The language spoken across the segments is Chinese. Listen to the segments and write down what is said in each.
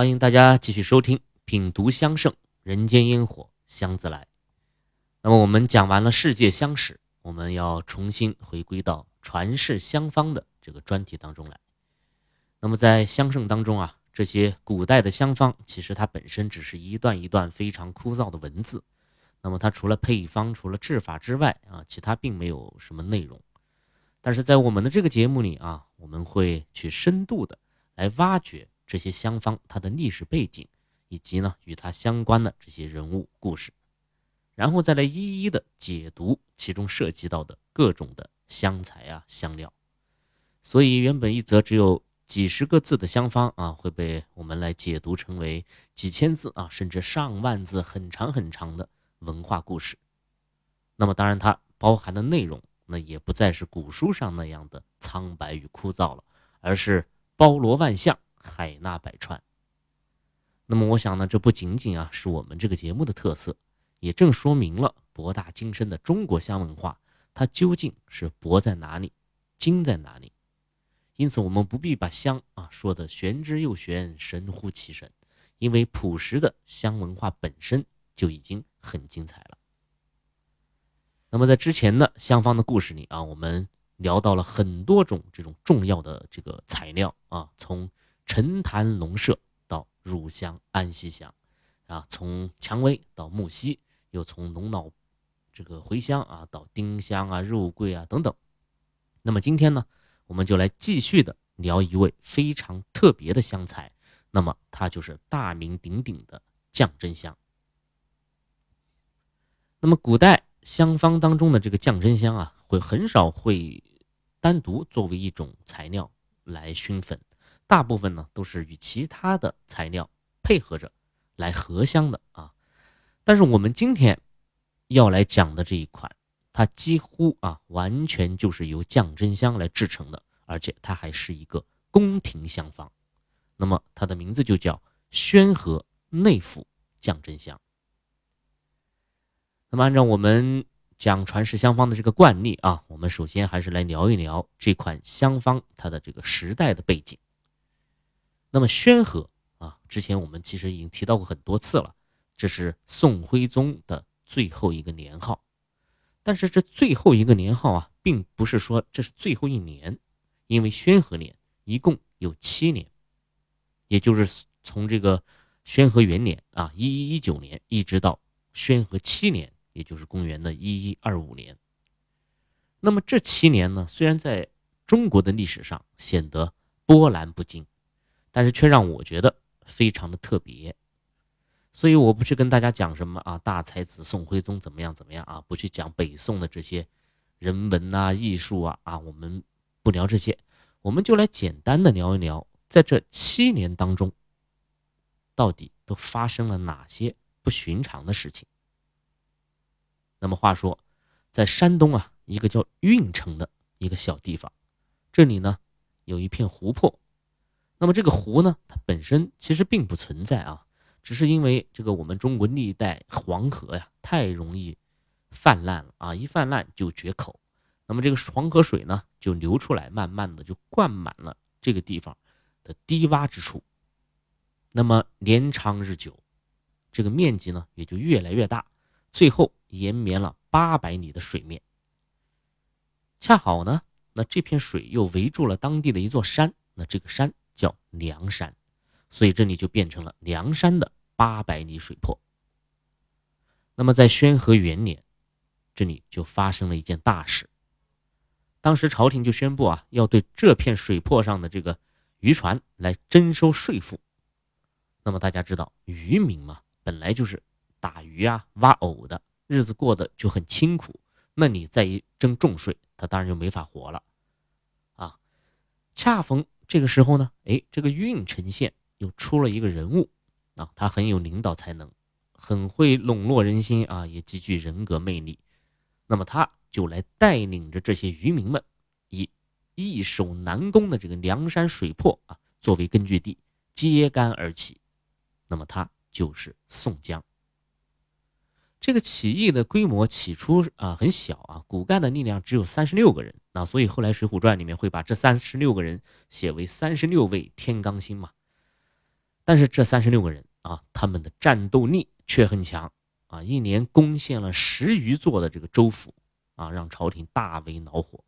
欢迎大家继续收听《品读香盛人间烟火香自来》。那么我们讲完了世界香史，我们要重新回归到传世香方的这个专题当中来。那么在香盛当中啊，这些古代的香方其实它本身只是一段一段非常枯燥的文字。那么它除了配方、除了制法之外啊，其他并没有什么内容。但是在我们的这个节目里啊，我们会去深度的来挖掘。这些香方它的历史背景，以及呢与它相关的这些人物故事，然后再来一一的解读其中涉及到的各种的香材啊香料。所以原本一则只有几十个字的香方啊，会被我们来解读成为几千字啊，甚至上万字很长很长的文化故事。那么当然它包含的内容，那也不再是古书上那样的苍白与枯燥了，而是包罗万象。海纳百川。那么，我想呢，这不仅仅啊是我们这个节目的特色，也正说明了博大精深的中国香文化，它究竟是博在哪里，精在哪里。因此，我们不必把香啊说的玄之又玄，神乎其神，因为朴实的香文化本身就已经很精彩了。那么，在之前的香方的故事里啊，我们聊到了很多种这种重要的这个材料啊，从陈坛龙麝到乳香安息香，啊，从蔷薇到木樨，又从龙脑这个茴香啊到丁香啊、肉桂啊等等。那么今天呢，我们就来继续的聊一位非常特别的香材，那么它就是大名鼎鼎的降真香。那么古代香方当中的这个降真香啊，会很少会单独作为一种材料来熏粉。大部分呢都是与其他的材料配合着来合香的啊，但是我们今天要来讲的这一款，它几乎啊完全就是由降真香来制成的，而且它还是一个宫廷香方。那么它的名字就叫宣和内府降真香。那么按照我们讲传世香方的这个惯例啊，我们首先还是来聊一聊这款香方它的这个时代的背景。那么宣和啊，之前我们其实已经提到过很多次了，这是宋徽宗的最后一个年号。但是这最后一个年号啊，并不是说这是最后一年，因为宣和年一共有七年，也就是从这个宣和元年啊，一一一九年，一直到宣和七年，也就是公元的一一二五年。那么这七年呢，虽然在中国的历史上显得波澜不惊。但是却让我觉得非常的特别，所以我不去跟大家讲什么啊，大才子宋徽宗怎么样怎么样啊，不去讲北宋的这些人文啊、艺术啊啊，我们不聊这些，我们就来简单的聊一聊，在这七年当中，到底都发生了哪些不寻常的事情。那么话说，在山东啊，一个叫运城的一个小地方，这里呢有一片湖泊。那么这个湖呢，它本身其实并不存在啊，只是因为这个我们中国历代黄河呀太容易泛滥了啊，一泛滥就决口，那么这个黄河水呢就流出来，慢慢的就灌满了这个地方的低洼之处，那么年长日久，这个面积呢也就越来越大，最后延绵了八百里的水面。恰好呢，那这片水又围住了当地的一座山，那这个山。叫梁山，所以这里就变成了梁山的八百里水泊。那么在宣和元年，这里就发生了一件大事。当时朝廷就宣布啊，要对这片水泊上的这个渔船来征收税赋。那么大家知道，渔民嘛，本来就是打鱼啊、挖藕的，日子过得就很清苦。那你再一征重税，他当然就没法活了啊。恰逢。这个时候呢，哎，这个郓城县又出了一个人物啊，他很有领导才能，很会笼络人心啊，也极具人格魅力。那么他就来带领着这些渔民们，以易守难攻的这个梁山水泊啊作为根据地，揭竿而起。那么他就是宋江。这个起义的规模起初啊很小啊，骨干的力量只有三十六个人啊，所以后来《水浒传》里面会把这三十六个人写为三十六位天罡星嘛。但是这三十六个人啊，他们的战斗力却很强啊，一年攻陷了十余座的这个州府啊，让朝廷大为恼火，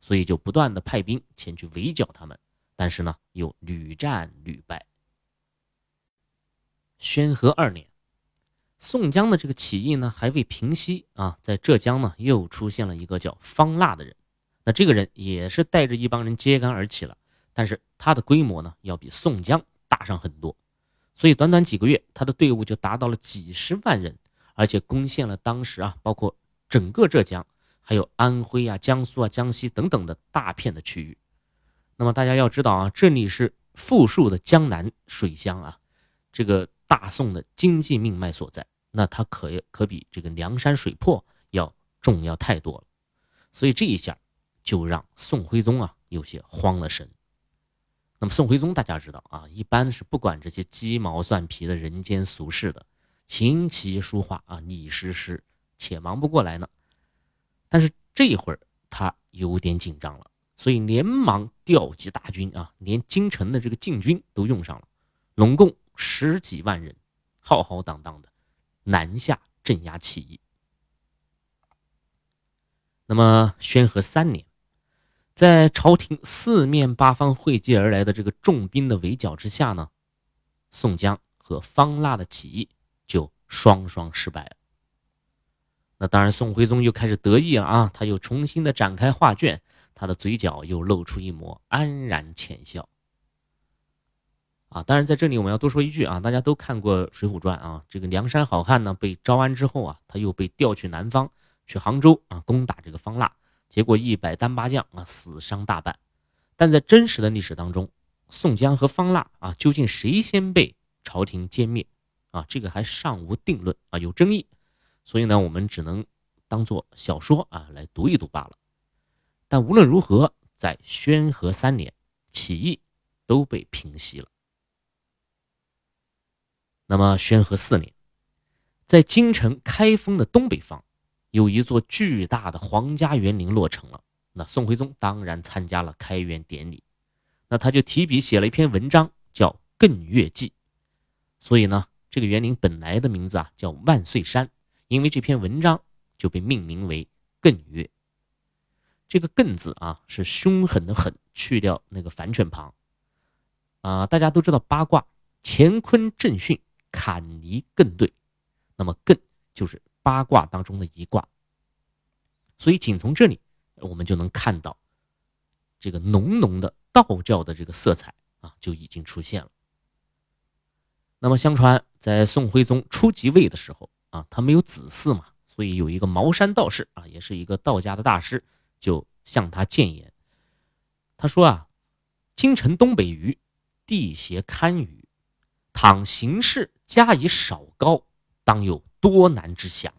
所以就不断的派兵前去围剿他们，但是呢，又屡战屡败。宣和二年，宋江的这个起义呢还未平息啊，在浙江呢又出现了一个叫方腊的人。那这个人也是带着一帮人揭竿而起了，但是他的规模呢要比宋江大上很多，所以短短几个月，他的队伍就达到了几十万人，而且攻陷了当时啊包括整个浙江，还有安徽啊、江苏啊、江西等等的大片的区域。那么大家要知道啊，这里是富庶的江南水乡啊，这个。大宋的经济命脉所在，那它可可比这个梁山水泊要重要太多了，所以这一下就让宋徽宗啊有些慌了神。那么宋徽宗大家知道啊，一般是不管这些鸡毛蒜皮的人间俗事的，琴棋书画啊，你诗诗且忙不过来呢。但是这一会儿他有点紧张了，所以连忙调集大军啊，连京城的这个禁军都用上了，拢共。十几万人，浩浩荡荡的南下镇压起义。那么，宣和三年，在朝廷四面八方汇集而来的这个重兵的围剿之下呢，宋江和方腊的起义就双双失败了。那当然，宋徽宗又开始得意了啊，他又重新的展开画卷，他的嘴角又露出一抹安然浅笑。啊，当然在这里我们要多说一句啊，大家都看过《水浒传》啊，这个梁山好汉呢被招安之后啊，他又被调去南方，去杭州啊攻打这个方腊，结果一百单八将啊死伤大半。但在真实的历史当中，宋江和方腊啊究竟谁先被朝廷歼灭啊，这个还尚无定论啊，有争议。所以呢，我们只能当做小说啊来读一读罢了。但无论如何，在宣和三年，起义都被平息了。那么，宣和四年，在京城开封的东北方，有一座巨大的皇家园林落成了。那宋徽宗当然参加了开园典礼，那他就提笔写了一篇文章，叫《艮岳记》。所以呢，这个园林本来的名字啊叫万岁山，因为这篇文章就被命名为艮岳。这个“艮”字啊是凶狠的“狠”，去掉那个反犬旁。啊，大家都知道八卦，乾坤震巽。坎离艮兑，那么艮就是八卦当中的一卦，所以仅从这里我们就能看到这个浓浓的道教的这个色彩啊就已经出现了。那么相传在宋徽宗初即位的时候啊，他没有子嗣嘛，所以有一个茅山道士啊，也是一个道家的大师，就向他谏言，他说啊，京城东北隅地邪堪舆，倘行事。加以少高，当有多难之祥。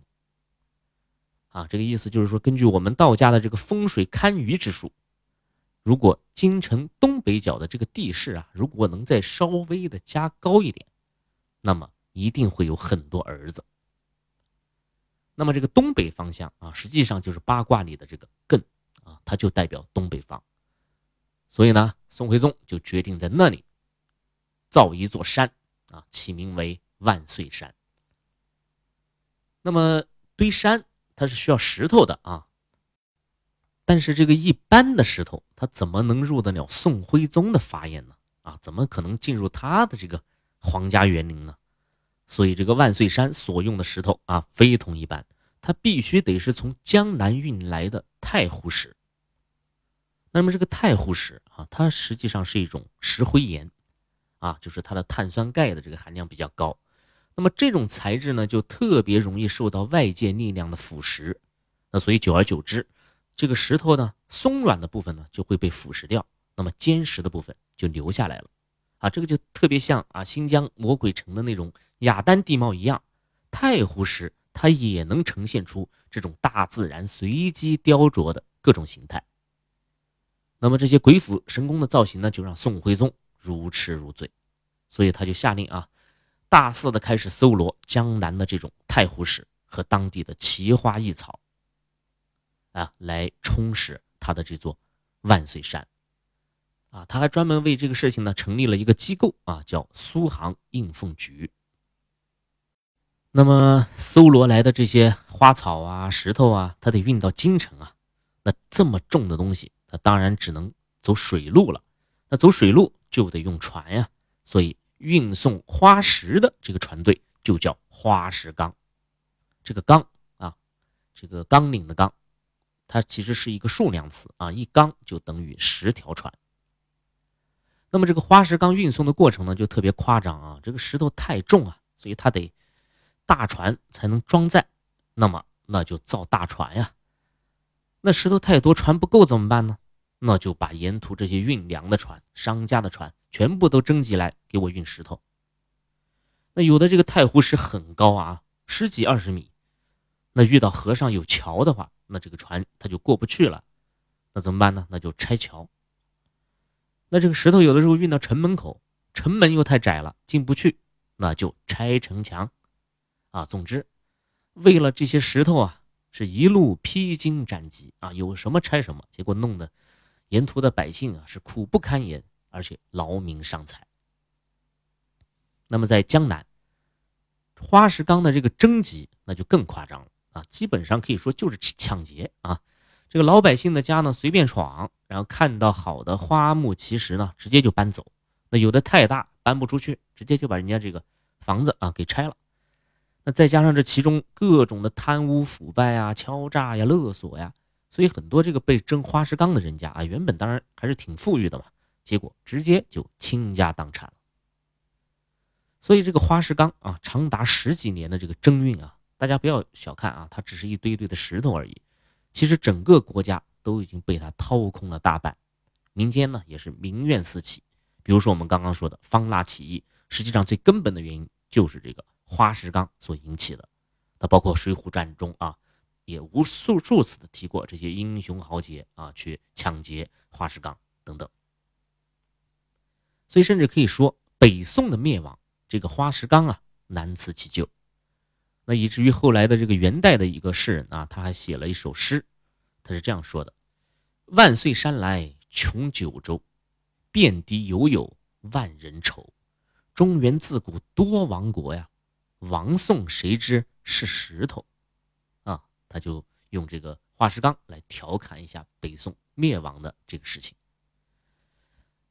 啊，这个意思就是说，根据我们道家的这个风水堪舆之术，如果京城东北角的这个地势啊，如果能再稍微的加高一点，那么一定会有很多儿子。那么这个东北方向啊，实际上就是八卦里的这个艮啊，它就代表东北方。所以呢，宋徽宗就决定在那里造一座山。啊，起名为万岁山。那么堆山它是需要石头的啊，但是这个一般的石头，它怎么能入得了宋徽宗的法眼呢？啊，怎么可能进入他的这个皇家园林呢？所以这个万岁山所用的石头啊，非同一般，它必须得是从江南运来的太湖石。那么这个太湖石啊，它实际上是一种石灰岩。啊，就是它的碳酸钙的这个含量比较高，那么这种材质呢，就特别容易受到外界力量的腐蚀，那所以久而久之，这个石头呢，松软的部分呢就会被腐蚀掉，那么坚实的部分就留下来了。啊，这个就特别像啊新疆魔鬼城的那种雅丹地貌一样，太湖石它也能呈现出这种大自然随机雕琢的各种形态。那么这些鬼斧神工的造型呢，就让宋徽宗。如痴如醉，所以他就下令啊，大肆的开始搜罗江南的这种太湖石和当地的奇花异草，啊，来充实他的这座万岁山。啊，他还专门为这个事情呢成立了一个机构啊，叫苏杭应奉局。那么搜罗来的这些花草啊、石头啊，他得运到京城啊。那这么重的东西，他当然只能走水路了。那走水路就得用船呀，所以运送花石的这个船队就叫花石纲。这个纲啊，这个纲领的纲，它其实是一个数量词啊，一纲就等于十条船。那么这个花石纲运送的过程呢，就特别夸张啊，这个石头太重啊，所以它得。大船才能装载，那么那就造大船呀。那石头太多，船不够怎么办呢？那就把沿途这些运粮的船、商家的船全部都征集来给我运石头。那有的这个太湖石很高啊，十几二十米，那遇到河上有桥的话，那这个船它就过不去了。那怎么办呢？那就拆桥。那这个石头有的时候运到城门口，城门又太窄了，进不去，那就拆城墙。啊，总之，为了这些石头啊，是一路披荆斩棘啊，有什么拆什么，结果弄得沿途的百姓啊是苦不堪言，而且劳民伤财。那么在江南，花石纲的这个征集那就更夸张了啊，基本上可以说就是抢劫啊，这个老百姓的家呢随便闯，然后看到好的花木奇石呢，直接就搬走，那有的太大搬不出去，直接就把人家这个房子啊给拆了。那再加上这其中各种的贪污腐败啊、敲诈呀、勒索呀，所以很多这个被征花石纲的人家啊，原本当然还是挺富裕的嘛，结果直接就倾家荡产了。所以这个花石纲啊，长达十几年的这个征运啊，大家不要小看啊，它只是一堆堆的石头而已，其实整个国家都已经被它掏空了大半，民间呢也是民怨四起。比如说我们刚刚说的方腊起义，实际上最根本的原因就是这个。花石纲所引起的，它包括《水浒传》中啊，也无数数次的提过这些英雄豪杰啊去抢劫花石纲等等。所以甚至可以说，北宋的灭亡，这个花石纲啊难辞其咎。那以至于后来的这个元代的一个诗人啊，他还写了一首诗，他是这样说的：“万岁山来穷九州，遍地犹有万人愁。中原自古多亡国呀。”亡宋谁知是石头，他就用这个花石纲来调侃一下北宋灭亡的这个事情，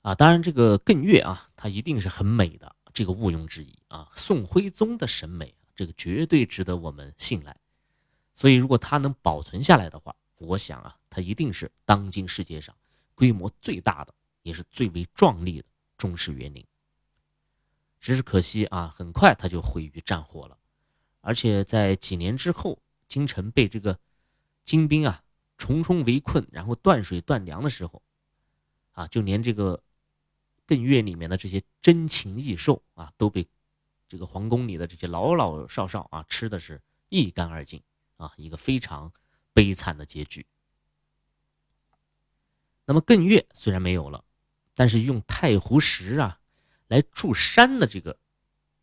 啊，当然这个艮岳啊，它一定是很美的，这个毋庸置疑啊。宋徽宗的审美，这个绝对值得我们信赖，所以如果它能保存下来的话，我想啊，它一定是当今世界上规模最大的，也是最为壮丽的中式园林。只是可惜啊，很快它就毁于战火了，而且在几年之后，京城被这个金兵啊重重围困，然后断水断粮的时候，啊，就连这个艮岳里面的这些珍禽异兽啊，都被这个皇宫里的这些老老少少啊吃的是一干二净啊，一个非常悲惨的结局。那么艮岳虽然没有了，但是用太湖石啊。来筑山的这个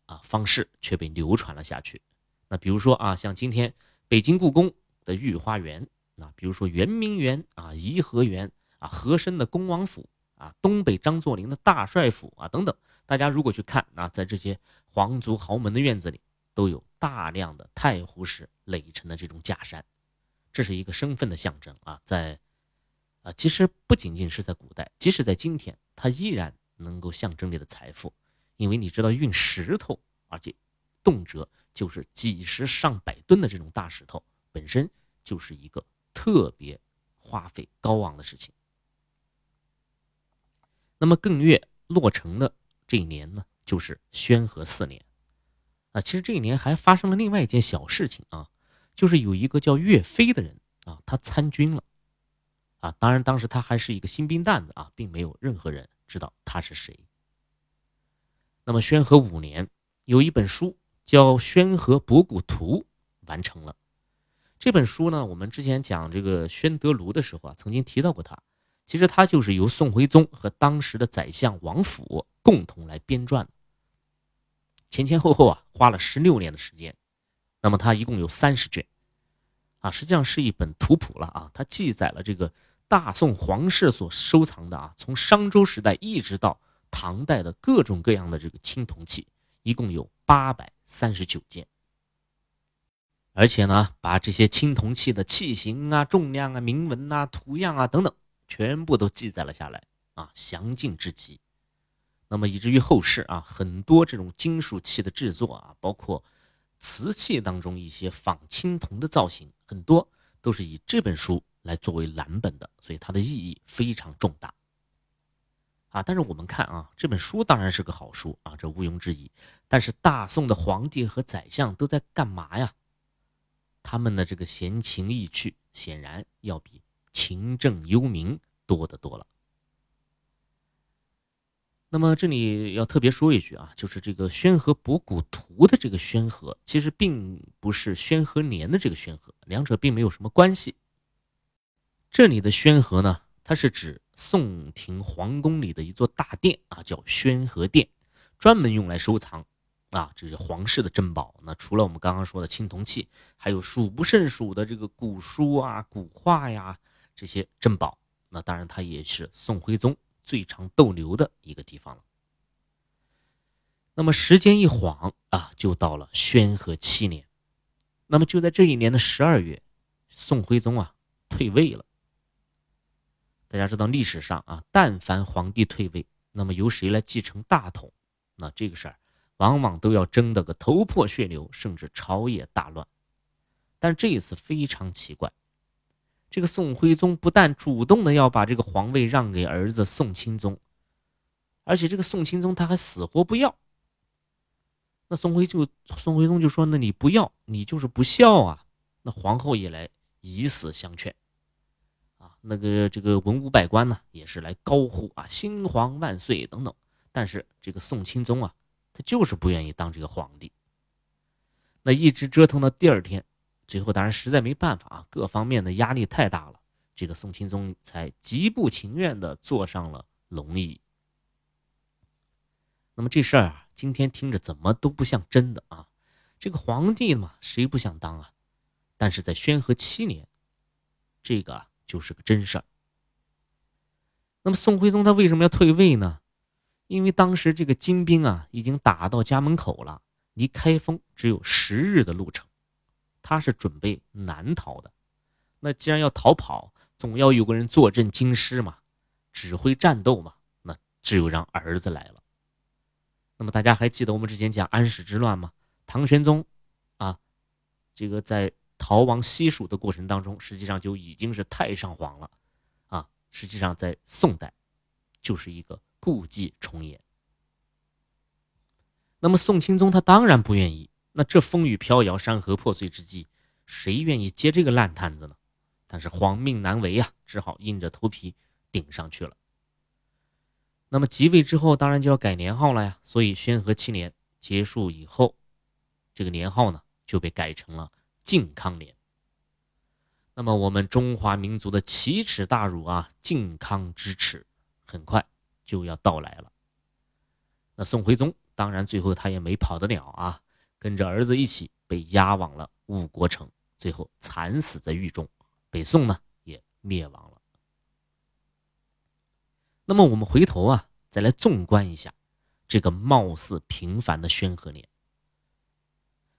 啊方式却被流传了下去。那比如说啊，像今天北京故宫的御花园，那比如说圆明园啊、颐和园啊、和珅的恭王府啊、东北张作霖的大帅府啊等等，大家如果去看啊，在这些皇族豪门的院子里，都有大量的太湖石垒成的这种假山，这是一个身份的象征啊。在啊，其实不仅仅是在古代，即使在今天，它依然。能够象征你的财富，因为你知道运石头，而且动辄就是几十上百吨的这种大石头，本身就是一个特别花费高昂的事情。那么艮岳落成的这一年呢，就是宣和四年。啊，其实这一年还发生了另外一件小事情啊，就是有一个叫岳飞的人啊，他参军了。啊，当然当时他还是一个新兵蛋子啊，并没有任何人。知道他是谁。那么宣和五年，有一本书叫《宣和博古图》完成了。这本书呢，我们之前讲这个宣德炉的时候啊，曾经提到过它。其实它就是由宋徽宗和当时的宰相王府共同来编撰的。前前后后啊，花了十六年的时间。那么它一共有三十卷，啊，实际上是一本图谱了啊。它记载了这个大宋皇室所收藏的啊，从商周时代一直到唐代的各种各样的这个青铜器，一共有八百三十九件。而且呢，把这些青铜器的器型啊、重量啊、铭文啊、图样啊等等，全部都记载了下来啊，详尽至极。那么以至于后世啊，很多这种金属器的制作啊，包括瓷器当中一些仿青铜的造型，很多都是以这本书来作为蓝本的，所以它的意义非常重大。啊，但是我们看啊，这本书当然是个好书啊，这毋庸置疑。但是大宋的皇帝和宰相都在干嘛呀？他们的这个闲情逸趣，显然要比勤政忧民多得多了。那么这里要特别说一句啊，就是这个《宣和博古图》的这个“宣和”，其实并不是宣和年的这个“宣和”，两者并没有什么关系。这里的“宣和”呢，它是指宋廷皇宫里的一座大殿啊，叫宣和殿，专门用来收藏。啊，这是皇室的珍宝。那除了我们刚刚说的青铜器，还有数不胜数的这个古书啊、古画呀这些珍宝。那当然，它也是宋徽宗最常逗留的一个地方了。那么时间一晃啊，就到了宣和七年。那么就在这一年的十二月，宋徽宗啊退位了。大家知道历史上啊，但凡皇帝退位，那么由谁来继承大统？那这个事儿。往往都要争得个头破血流，甚至朝野大乱。但这一次非常奇怪，这个宋徽宗不但主动的要把这个皇位让给儿子宋钦宗，而且这个宋钦宗他还死活不要。那宋徽就宋徽宗就说：“那你不要，你就是不孝啊！”那皇后也来以死相劝，那个这个文武百官呢也是来高呼啊“新皇万岁”等等。但是这个宋钦宗啊。他就是不愿意当这个皇帝，那一直折腾到第二天，最后当然实在没办法啊，各方面的压力太大了，这个宋钦宗才极不情愿的坐上了龙椅。那么这事儿啊，今天听着怎么都不像真的啊，这个皇帝嘛，谁不想当啊？但是在宣和七年，这个就是个真事儿。那么宋徽宗他为什么要退位呢？因为当时这个金兵啊，已经打到家门口了，离开封只有十日的路程，他是准备南逃的。那既然要逃跑，总要有个人坐镇京师嘛，指挥战斗嘛，那只有让儿子来了。那么大家还记得我们之前讲安史之乱吗？唐玄宗啊，这个在逃亡西蜀的过程当中，实际上就已经是太上皇了啊。实际上在宋代，就是一个。故伎重演。那么宋钦宗他当然不愿意。那这风雨飘摇、山河破碎之际，谁愿意接这个烂摊子呢？但是皇命难违啊，只好硬着头皮顶上去了。那么即位之后，当然就要改年号了呀。所以宣和七年结束以后，这个年号呢就被改成了靖康年。那么我们中华民族的奇耻大辱啊，靖康之耻，很快。就要到来了。那宋徽宗当然最后他也没跑得了啊，跟着儿子一起被押往了五国城，最后惨死在狱中，北宋呢也灭亡了。那么我们回头啊，再来纵观一下这个貌似平凡的宣和年。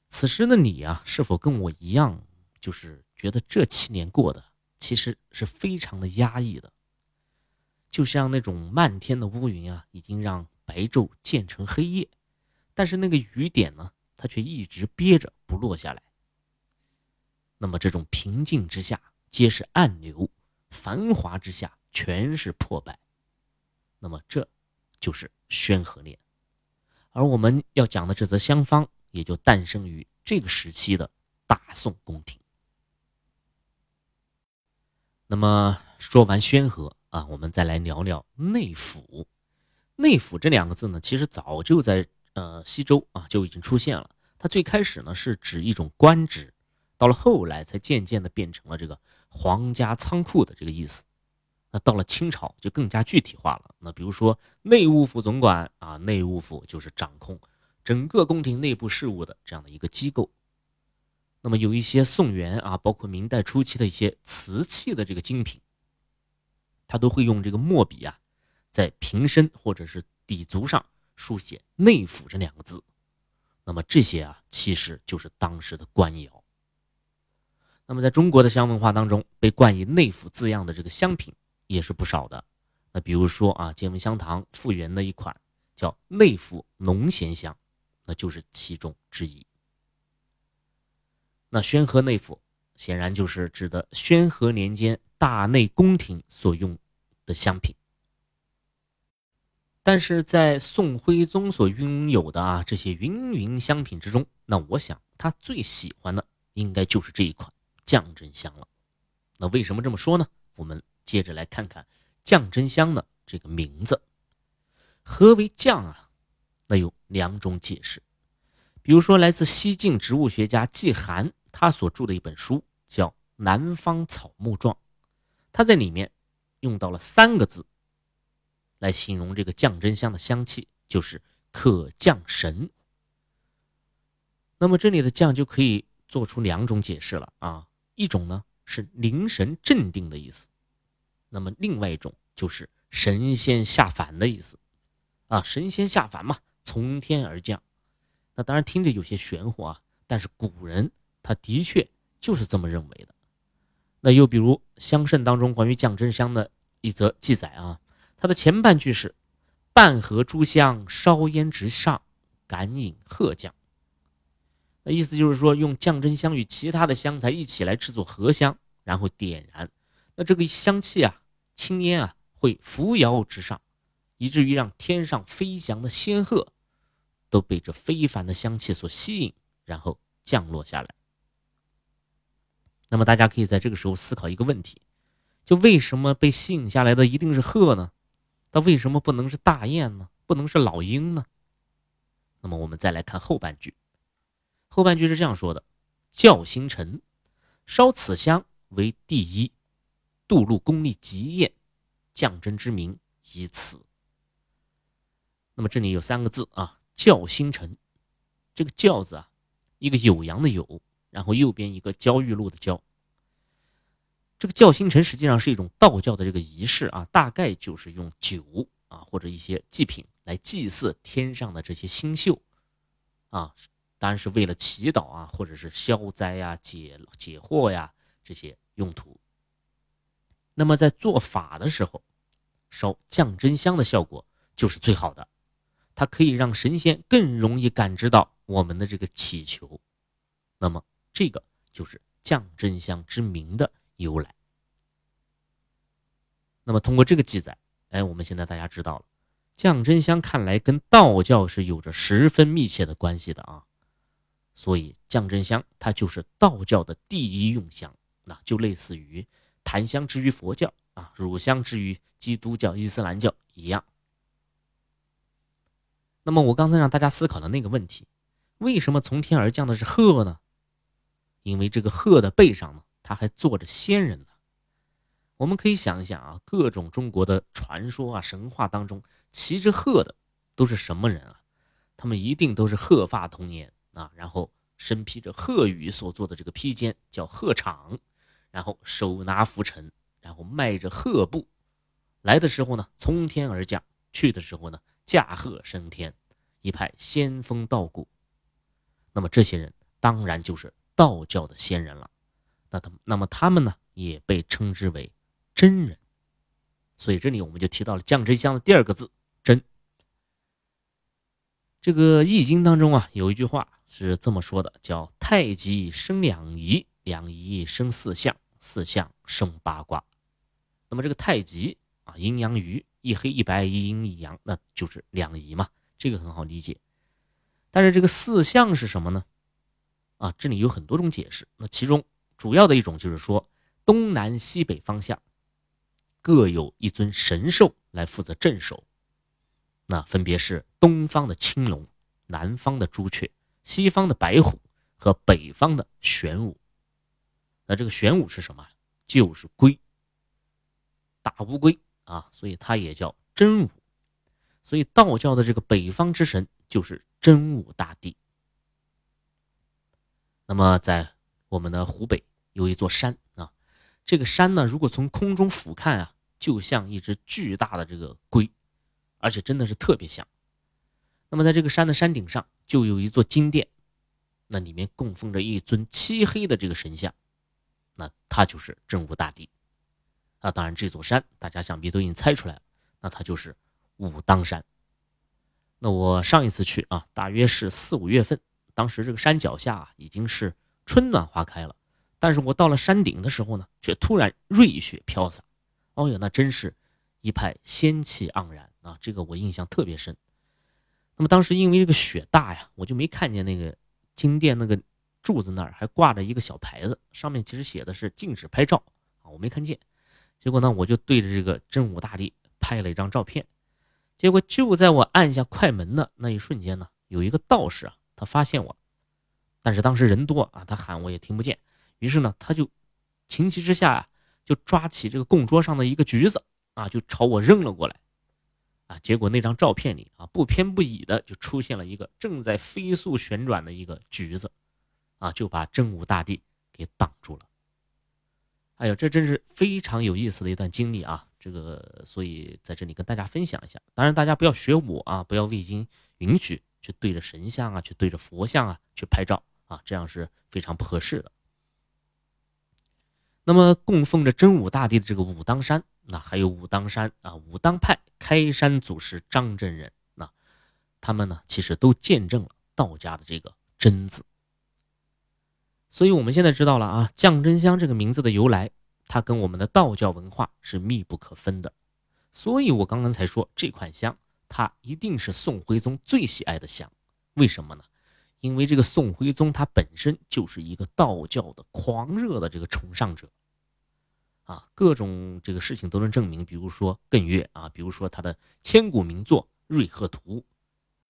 此时的你啊，是否跟我一样，就是觉得这七年过的其实是非常的压抑的？就像那种漫天的乌云啊，已经让白昼渐成黑夜，但是那个雨点呢，它却一直憋着不落下来。那么这种平静之下皆是暗流，繁华之下全是破败。那么这就是宣和年，而我们要讲的这则香方，也就诞生于这个时期的大宋宫廷。那么说完宣和。啊，我们再来聊聊内府。内府这两个字呢，其实早就在呃西周啊就已经出现了。它最开始呢是指一种官职，到了后来才渐渐的变成了这个皇家仓库的这个意思。那到了清朝就更加具体化了。那比如说内务府总管啊，内务府就是掌控整个宫廷内部事务的这样的一个机构。那么有一些宋元啊，包括明代初期的一些瓷器的这个精品。他都会用这个墨笔啊，在瓶身或者是底足上书写“内府”这两个字。那么这些啊，其实就是当时的官窑。那么在中国的香文化当中，被冠以“内府”字样的这个香品也是不少的。那比如说啊，建文香堂复原的一款叫“内府浓咸香”，那就是其中之一。那宣和内府显然就是指的宣和年间大内宫廷所用的香品。但是在宋徽宗所拥有的啊这些芸芸香品之中，那我想他最喜欢的应该就是这一款降真香了。那为什么这么说呢？我们接着来看看降真香的这个名字。何为降啊？那有两种解释。比如说，来自西晋植物学家季寒，他所著的一本书叫《南方草木状》，他在里面用到了三个字。来形容这个降真香的香气，就是可降神。那么这里的降就可以做出两种解释了啊，一种呢是凝神镇定的意思，那么另外一种就是神仙下凡的意思啊，神仙下凡嘛，从天而降。那当然听着有些玄乎啊，但是古人他的确就是这么认为的。那又比如《香圣》当中关于降真香的一则记载啊。它的前半句是“半盒珠香烧烟直上，敢饮鹤降”。那意思就是说，用降真香与其他的香材一起来制作合香，然后点燃，那这个香气啊，青烟啊，会扶摇直上，以至于让天上飞翔的仙鹤都被这非凡的香气所吸引，然后降落下来。那么大家可以在这个时候思考一个问题：就为什么被吸引下来的一定是鹤呢？那为什么不能是大雁呢？不能是老鹰呢？那么我们再来看后半句，后半句是这样说的：“教星辰，烧此香为第一，渡路功力极验，降真之名以此。”那么这里有三个字啊，“教星辰”，这个“教”字啊，一个酉阳的“酉”，然后右边一个焦裕禄的“焦”。这个教星辰实际上是一种道教的这个仪式啊，大概就是用酒啊或者一些祭品来祭祀天上的这些星宿，啊，当然是为了祈祷啊，或者是消灾呀、解解惑呀这些用途。那么在做法的时候，烧降真香的效果就是最好的，它可以让神仙更容易感知到我们的这个祈求。那么这个就是降真香之名的。由来。那么通过这个记载，哎，我们现在大家知道了，降真香看来跟道教是有着十分密切的关系的啊。所以降真香它就是道教的第一用香，那就类似于檀香之于佛教啊，乳香之于基督教、伊斯兰教一样。那么我刚才让大家思考的那个问题，为什么从天而降的是鹤呢？因为这个鹤的背上呢。它还坐着仙人呢。我们可以想一想啊，各种中国的传说啊、神话当中，骑着鹤的都是什么人啊？他们一定都是鹤发童颜啊，然后身披着鹤羽所做的这个披肩，叫鹤氅，然后手拿拂尘，然后迈着鹤步，来的时候呢从天而降，去的时候呢驾鹤升天，一派仙风道骨。那么这些人当然就是道教的仙人了。那他那么他们呢，也被称之为真人，所以这里我们就提到了降真香的第二个字“真”。这个《易经》当中啊，有一句话是这么说的，叫“太极生两仪，两仪生四象，四象生八卦”。那么这个太极啊，阴阳鱼，一黑一白，一阴一阳，那就是两仪嘛，这个很好理解。但是这个四象是什么呢？啊，这里有很多种解释，那其中。主要的一种就是说，东南西北方向各有一尊神兽来负责镇守，那分别是东方的青龙、南方的朱雀、西方的白虎和北方的玄武。那这个玄武是什么？就是龟，大乌龟啊，所以它也叫真武。所以道教的这个北方之神就是真武大帝。那么在。我们的湖北有一座山啊，这个山呢，如果从空中俯瞰啊，就像一只巨大的这个龟，而且真的是特别像。那么在这个山的山顶上就有一座金殿，那里面供奉着一尊漆黑的这个神像，那它就是真武大帝。那，当然这座山大家想必都已经猜出来了，那它就是武当山。那我上一次去啊，大约是四五月份，当时这个山脚下已经是春暖花开了。但是我到了山顶的时候呢，却突然瑞雪飘洒，哦哟，那真是一派仙气盎然啊！这个我印象特别深。那么当时因为这个雪大呀，我就没看见那个金殿那个柱子那儿还挂着一个小牌子，上面其实写的是禁止拍照啊，我没看见。结果呢，我就对着这个真武大帝拍了一张照片。结果就在我按下快门的那一瞬间呢，有一个道士啊，他发现我，但是当时人多啊，他喊我也听不见。于是呢，他就情急之下啊，就抓起这个供桌上的一个橘子啊，就朝我扔了过来，啊，结果那张照片里啊，不偏不倚的就出现了一个正在飞速旋转的一个橘子，啊，就把真武大帝给挡住了。哎呦，这真是非常有意思的一段经历啊！这个，所以在这里跟大家分享一下。当然，大家不要学我啊，不要未经允许去对着神像啊，去对着佛像啊去拍照啊，这样是非常不合适的。那么供奉着真武大帝的这个武当山，那还有武当山啊，武当派开山祖师张真人，那他们呢，其实都见证了道家的这个真字。所以我们现在知道了啊，降真香这个名字的由来，它跟我们的道教文化是密不可分的。所以我刚刚才说这款香，它一定是宋徽宗最喜爱的香。为什么呢？因为这个宋徽宗他本身就是一个道教的狂热的这个崇尚者，啊，各种这个事情都能证明，比如说艮岳啊，比如说他的千古名作《瑞鹤图》，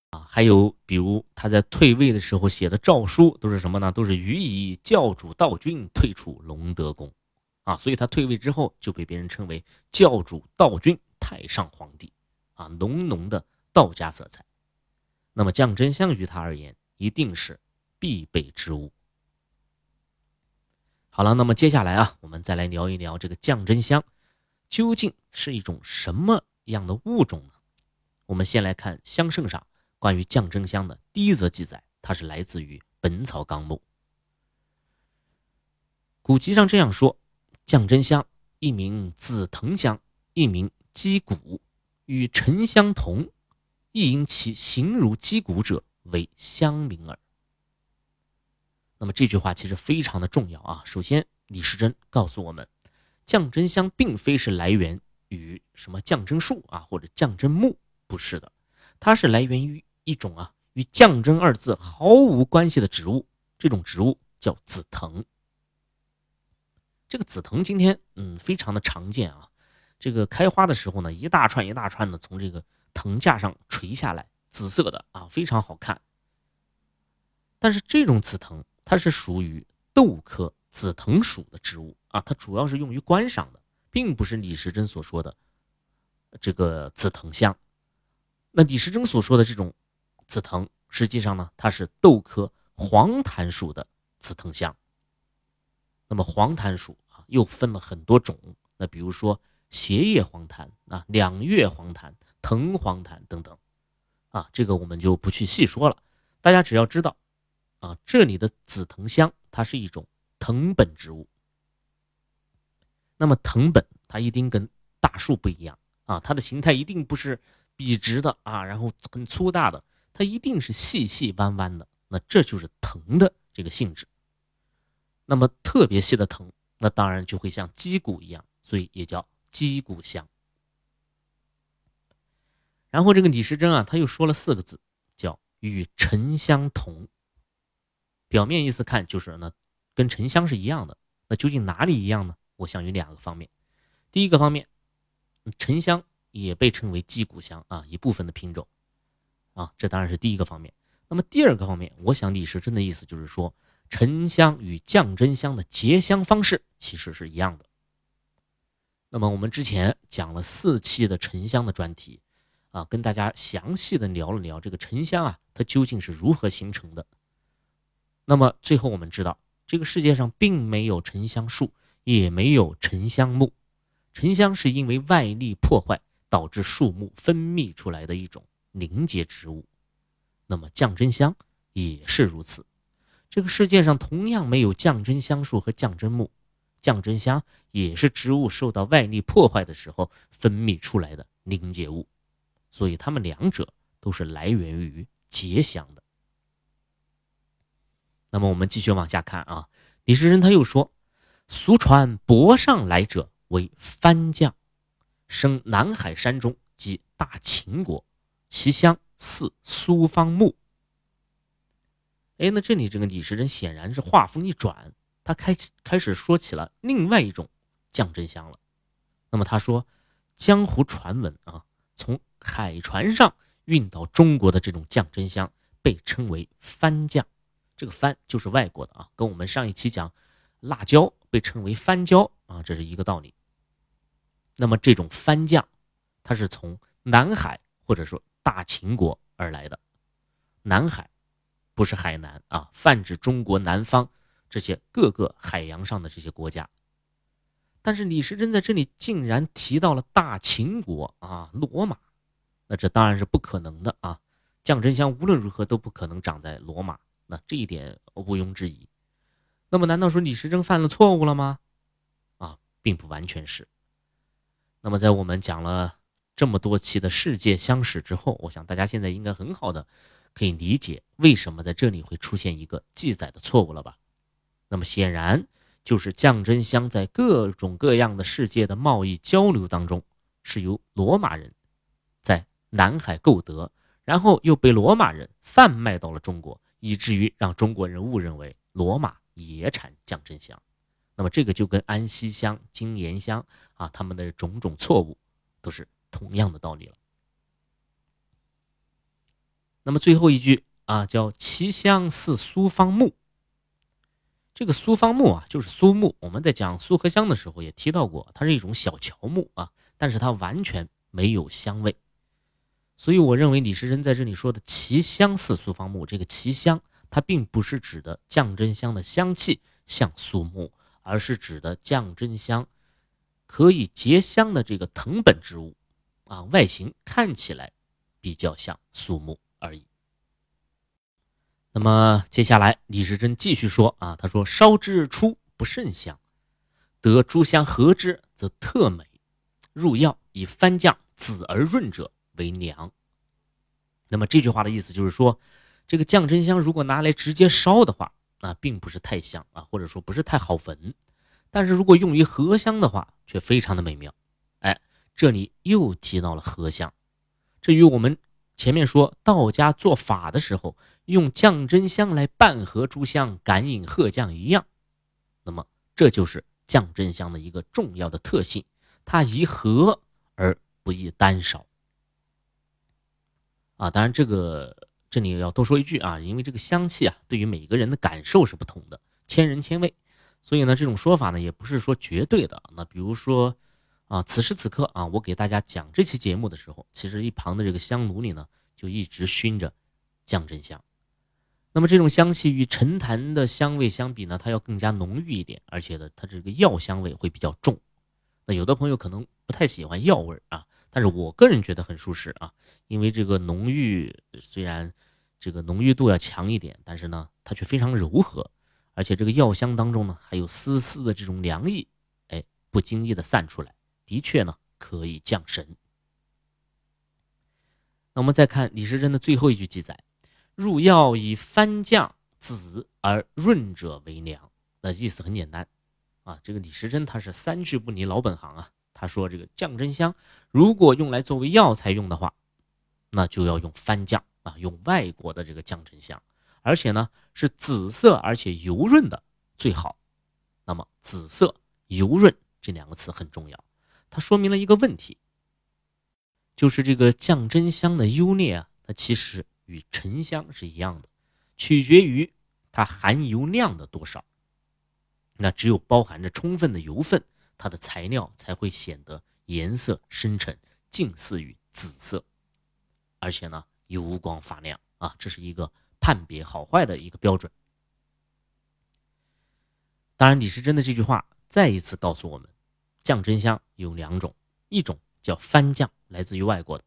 啊，还有比如他在退位的时候写的诏书都是什么呢？都是予以教主道君退出隆德宫，啊，所以他退位之后就被别人称为教主道君太上皇帝，啊，浓浓的道家色彩。那么降真香于他而言。一定是必备之物。好了，那么接下来啊，我们再来聊一聊这个降真香究竟是一种什么样的物种呢？我们先来看香圣上关于降真香的第一则记载，它是来自于《本草纲目》。古籍上这样说：降真香一名紫藤香，一名鸡骨，与沉香同，亦因其形如鸡骨者。为香名耳。那么这句话其实非常的重要啊。首先，李时珍告诉我们，降真香并非是来源于什么降真树啊或者降真木，不是的，它是来源于一种啊与降真二字毫无关系的植物，这种植物叫紫藤。这个紫藤今天嗯非常的常见啊，这个开花的时候呢，一大串一大串的从这个藤架上垂下来。紫色的啊，非常好看。但是这种紫藤，它是属于豆科紫藤属的植物啊，它主要是用于观赏的，并不是李时珍所说的这个紫藤香。那李时珍所说的这种紫藤，实际上呢，它是豆科黄檀属的紫藤香。那么黄檀属啊，又分了很多种，那比如说斜叶黄檀啊、两叶黄檀、藤黄檀等等。啊，这个我们就不去细说了，大家只要知道，啊，这里的紫藤香它是一种藤本植物。那么藤本它一定跟大树不一样啊，它的形态一定不是笔直的啊，然后很粗大的，它一定是细细弯弯的。那这就是藤的这个性质。那么特别细的藤，那当然就会像鸡骨一样，所以也叫鸡骨香。然后这个李时珍啊，他又说了四个字，叫与沉香同。表面意思看就是呢，跟沉香是一样的。那究竟哪里一样呢？我想有两个方面。第一个方面，沉香也被称为鸡骨香啊，一部分的品种啊，这当然是第一个方面。那么第二个方面，我想李时珍的意思就是说，沉香与降真香的结香方式其实是一样的。那么我们之前讲了四期的沉香的专题。啊，跟大家详细的聊了聊这个沉香啊，它究竟是如何形成的。那么最后我们知道，这个世界上并没有沉香树，也没有沉香木，沉香是因为外力破坏导致树木分泌出来的一种凝结植物，那么降真香也是如此。这个世界上同样没有降真香树和降真木，降真香也是植物受到外力破坏的时候分泌出来的凝结物，所以它们两者都是来源于结香的。那么我们继续往下看啊，李时珍他又说，俗传博上来者。为番将，生南海山中，即大秦国，其乡似苏方木。哎，那这里这个李时珍显然是话锋一转，他开开始说起了另外一种降真香了。那么他说，江湖传闻啊，从海船上运到中国的这种降真香，被称为番酱。这个番就是外国的啊，跟我们上一期讲辣椒被称为番椒啊，这是一个道理。那么这种番酱，它是从南海或者说大秦国而来的。南海不是海南啊，泛指中国南方这些各个海洋上的这些国家。但是李时珍在这里竟然提到了大秦国啊，罗马，那这当然是不可能的啊。降真香无论如何都不可能长在罗马，那这一点毋庸置疑。那么难道说李时珍犯了错误了吗？啊，并不完全是。那么，在我们讲了这么多期的世界相史之后，我想大家现在应该很好的可以理解为什么在这里会出现一个记载的错误了吧？那么显然就是降真香在各种各样的世界的贸易交流当中，是由罗马人在南海购得，然后又被罗马人贩卖到了中国，以至于让中国人误认为罗马也产降真香。那么这个就跟安息香、金莲香啊，他们的种种错误，都是同样的道理了。那么最后一句啊，叫其香似苏方木。这个苏方木啊，就是苏木。我们在讲苏合香的时候也提到过，它是一种小乔木啊，但是它完全没有香味。所以我认为李时珍在这里说的其香似苏方木，这个其香，它并不是指的降真香的香气像苏木。而是指的降真香可以结香的这个藤本植物，啊，外形看起来比较像苏木而已。那么接下来李时珍继续说啊，他说烧之初不甚香，得诸香合之则特美，入药以番酱紫而润者为良。那么这句话的意思就是说，这个降真香如果拿来直接烧的话。啊，并不是太香啊，或者说不是太好闻，但是如果用于合香的话，却非常的美妙。这里又提到了合香，这与我们前面说道家做法的时候用降真香来拌合诸香，感应鹤降一样。那么这就是降真香的一个重要的特性，它宜合而不宜单烧。啊，当然这个。这里要多说一句啊，因为这个香气啊，对于每个人的感受是不同的，千人千味，所以呢，这种说法呢也不是说绝对的。那比如说啊，此时此刻啊，我给大家讲这期节目的时候，其实一旁的这个香炉里呢，就一直熏着降真香。那么这种香气与沉檀的香味相比呢，它要更加浓郁一点，而且呢，它这个药香味会比较重。那有的朋友可能不太喜欢药味啊。但是我个人觉得很舒适啊，因为这个浓郁虽然这个浓郁度要强一点，但是呢，它却非常柔和，而且这个药香当中呢还有丝丝的这种凉意，哎，不经意的散出来，的确呢可以降神。那我们再看李时珍的最后一句记载：入药以番酱紫而润者为良。那意思很简单啊，这个李时珍他是三句不离老本行啊。他说：“这个降真香，如果用来作为药材用的话，那就要用番酱啊，用外国的这个降真香，而且呢是紫色而且油润的最好。那么紫色、油润这两个词很重要，它说明了一个问题，就是这个降真香的优劣啊，它其实与沉香是一样的，取决于它含油量的多少。那只有包含着充分的油分。”它的材料才会显得颜色深沉，近似于紫色，而且呢油光发亮啊，这是一个判别好坏的一个标准。当然，李时珍的这句话再一次告诉我们，酱真香有两种，一种叫番酱，来自于外国的。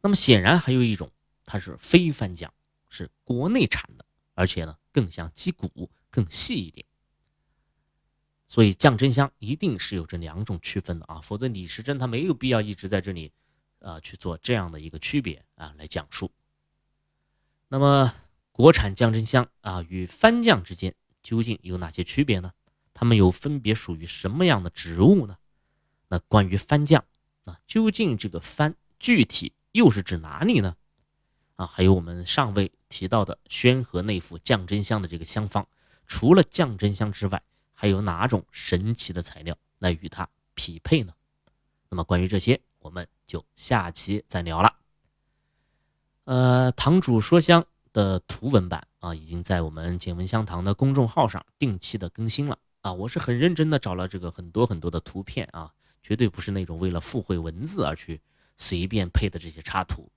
那么显然还有一种，它是非番酱，是国内产的，而且呢更像鸡骨，更细一点。所以酱真香一定是有这两种区分的啊，否则李时珍他没有必要一直在这里，呃去做这样的一个区别啊来讲述。那么国产酱真香啊与番酱之间究竟有哪些区别呢？它们又分别属于什么样的植物呢？那关于番酱啊，究竟这个番具体又是指哪里呢？啊，还有我们上位提到的宣和内府酱真香的这个香方，除了酱真香之外，还有哪种神奇的材料来与它匹配呢？那么关于这些，我们就下期再聊了。呃，堂主说香的图文版啊，已经在我们见闻香堂的公众号上定期的更新了啊。我是很认真的找了这个很多很多的图片啊，绝对不是那种为了附会文字而去随便配的这些插图。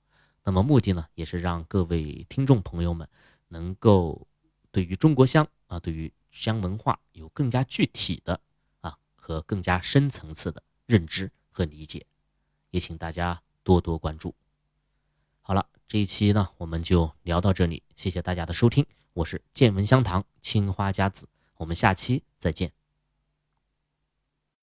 那么目的呢，也是让各位听众朋友们能够对于中国香啊，对于香文化有更加具体的啊和更加深层次的认知和理解，也请大家多多关注。好了，这一期呢我们就聊到这里，谢谢大家的收听，我是见闻香堂青花家子，我们下期再见。